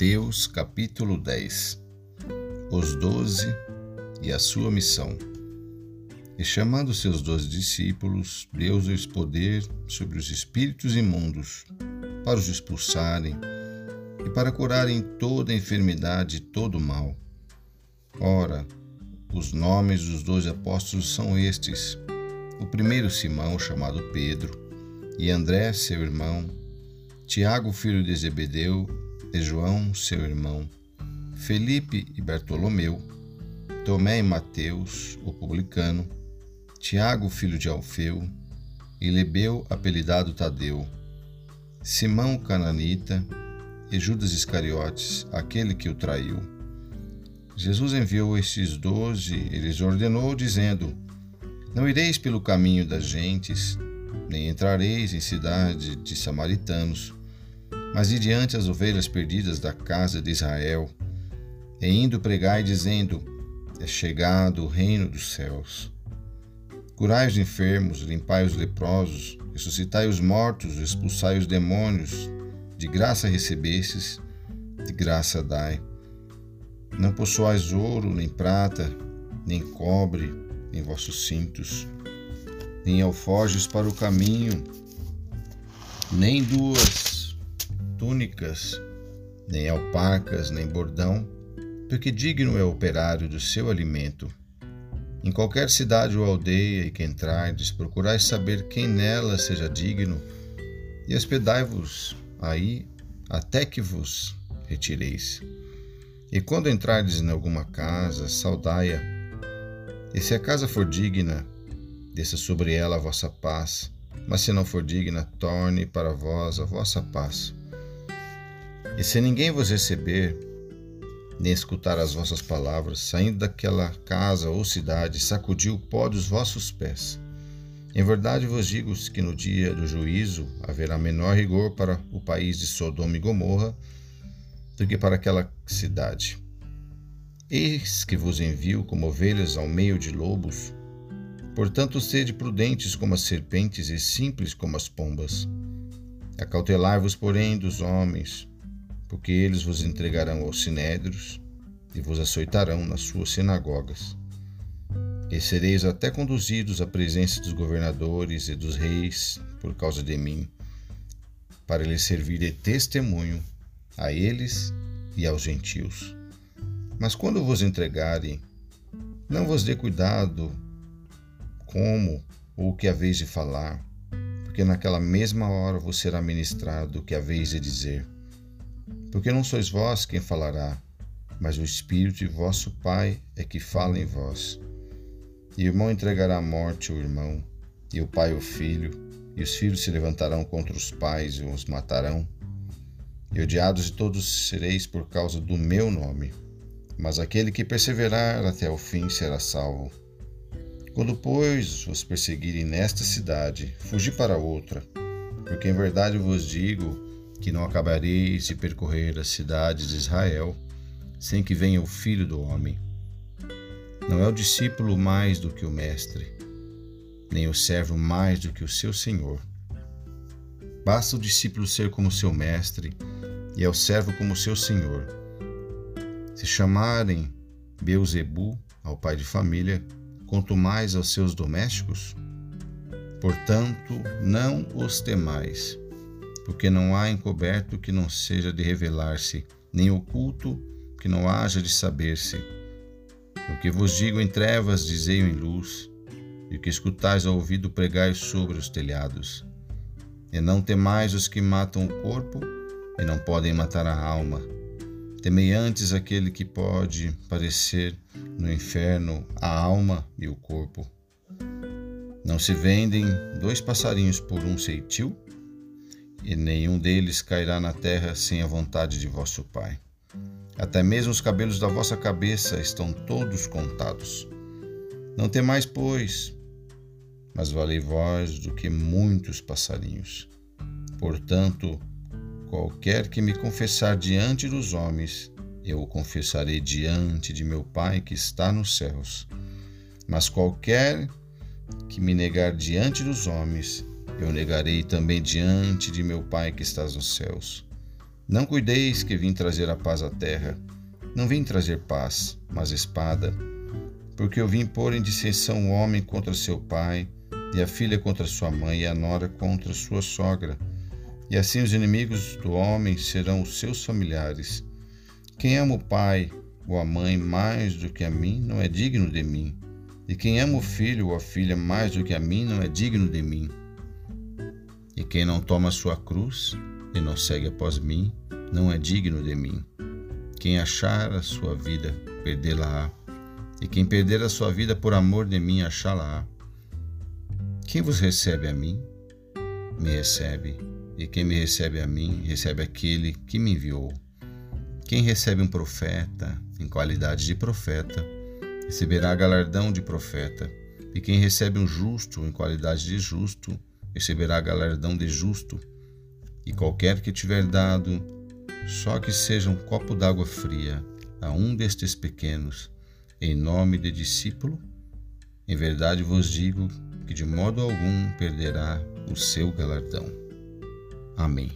Mateus capítulo 10 Os doze e a sua missão. E chamando seus doze discípulos, deu-lhes poder sobre os espíritos imundos, para os expulsarem e para curarem toda enfermidade e todo mal. Ora, os nomes dos doze apóstolos são estes: o primeiro Simão, chamado Pedro, e André, seu irmão, Tiago, filho de Zebedeu, e João, seu irmão, Felipe e Bartolomeu, Tomé e Mateus, o publicano, Tiago, filho de Alfeu, e Lebeu, apelidado Tadeu, Simão cananita e Judas Iscariotes, aquele que o traiu. Jesus enviou estes doze e lhes ordenou, dizendo: Não ireis pelo caminho das gentes, nem entrareis em cidade de samaritanos, mas ide diante as ovelhas perdidas da casa de Israel, e indo pregai, dizendo: É chegado o reino dos céus. Curai os enfermos, limpai os leprosos, ressuscitai os mortos, expulsai os demônios, de graça recebestes, de graça dai. Não possuais ouro, nem prata, nem cobre em vossos cintos, nem alforjes para o caminho, nem duas túnicas, nem alpacas, nem bordão, porque digno é o operário do seu alimento. Em qualquer cidade ou aldeia em que entrardes, procurai saber quem nela seja digno, e hospedai-vos aí até que vos retireis. E quando entrardes em alguma casa, saudai-a. E se a casa for digna, desça sobre ela a vossa paz, mas se não for digna, torne para vós a vossa paz. E se ninguém vos receber, nem escutar as vossas palavras, saindo daquela casa ou cidade, sacudiu o pó dos vossos pés. Em verdade vos digo que no dia do juízo haverá menor rigor para o país de Sodoma e Gomorra do que para aquela cidade. Eis que vos envio como ovelhas ao meio de lobos. Portanto, sede prudentes como as serpentes e simples como as pombas. Acautelai-vos, porém, dos homens, porque eles vos entregarão aos sinédrios e vos açoitarão nas suas sinagogas. E sereis até conduzidos à presença dos governadores e dos reis por causa de mim, para lhes servir de testemunho a eles e aos gentios. Mas quando vos entregarem, não vos dê cuidado como ou o que haveis de falar, porque naquela mesma hora vos será ministrado o que haveis de dizer porque não sois vós quem falará, mas o Espírito de vosso Pai é que fala em vós. E o irmão entregará à morte o irmão, e o pai o filho, e os filhos se levantarão contra os pais e os matarão. E odiados de todos sereis por causa do meu nome, mas aquele que perseverar até o fim será salvo. Quando, pois, vos perseguirem nesta cidade, fugi para outra, porque em verdade vos digo que não acabareis de percorrer as cidades de Israel sem que venha o Filho do Homem. Não é o discípulo mais do que o Mestre, nem o servo mais do que o seu Senhor. Basta o discípulo ser como seu Mestre e o servo como seu Senhor. Se chamarem Beuzebu ao pai de família, quanto mais aos seus domésticos? Portanto, não os temais porque não há encoberto que não seja de revelar-se, nem oculto que não haja de saber-se. O que vos digo em trevas, dizei em luz, e o que escutais ao ouvido, pregai sobre os telhados. E não temais os que matam o corpo e não podem matar a alma. Temei antes aquele que pode parecer no inferno a alma e o corpo. Não se vendem dois passarinhos por um ceitil? E nenhum deles cairá na terra sem a vontade de vosso Pai. Até mesmo os cabelos da vossa cabeça estão todos contados. Não temais, pois, mas valei vós do que muitos passarinhos. Portanto, qualquer que me confessar diante dos homens, eu o confessarei diante de meu Pai que está nos céus. Mas qualquer que me negar diante dos homens, eu negarei também diante de meu Pai que estás nos céus. Não cuideis que vim trazer a paz à terra. Não vim trazer paz, mas espada. Porque eu vim pôr em dissensão o homem contra seu pai, e a filha contra sua mãe, e a nora contra sua sogra. E assim os inimigos do homem serão os seus familiares. Quem ama o pai ou a mãe mais do que a mim não é digno de mim. E quem ama o filho ou a filha mais do que a mim não é digno de mim. E quem não toma sua cruz e não segue após mim, não é digno de mim. Quem achar a sua vida, perdê-la-á. E quem perder a sua vida por amor de mim, achá-la-á. Quem vos recebe a mim, me recebe. E quem me recebe a mim, recebe aquele que me enviou. Quem recebe um profeta, em qualidade de profeta, receberá galardão de profeta. E quem recebe um justo, em qualidade de justo, receberá galardão de justo. E qualquer que tiver dado, só que seja um copo d'água fria a um destes pequenos, em nome de discípulo, em verdade vos digo que de modo algum perderá o seu galardão. Amém.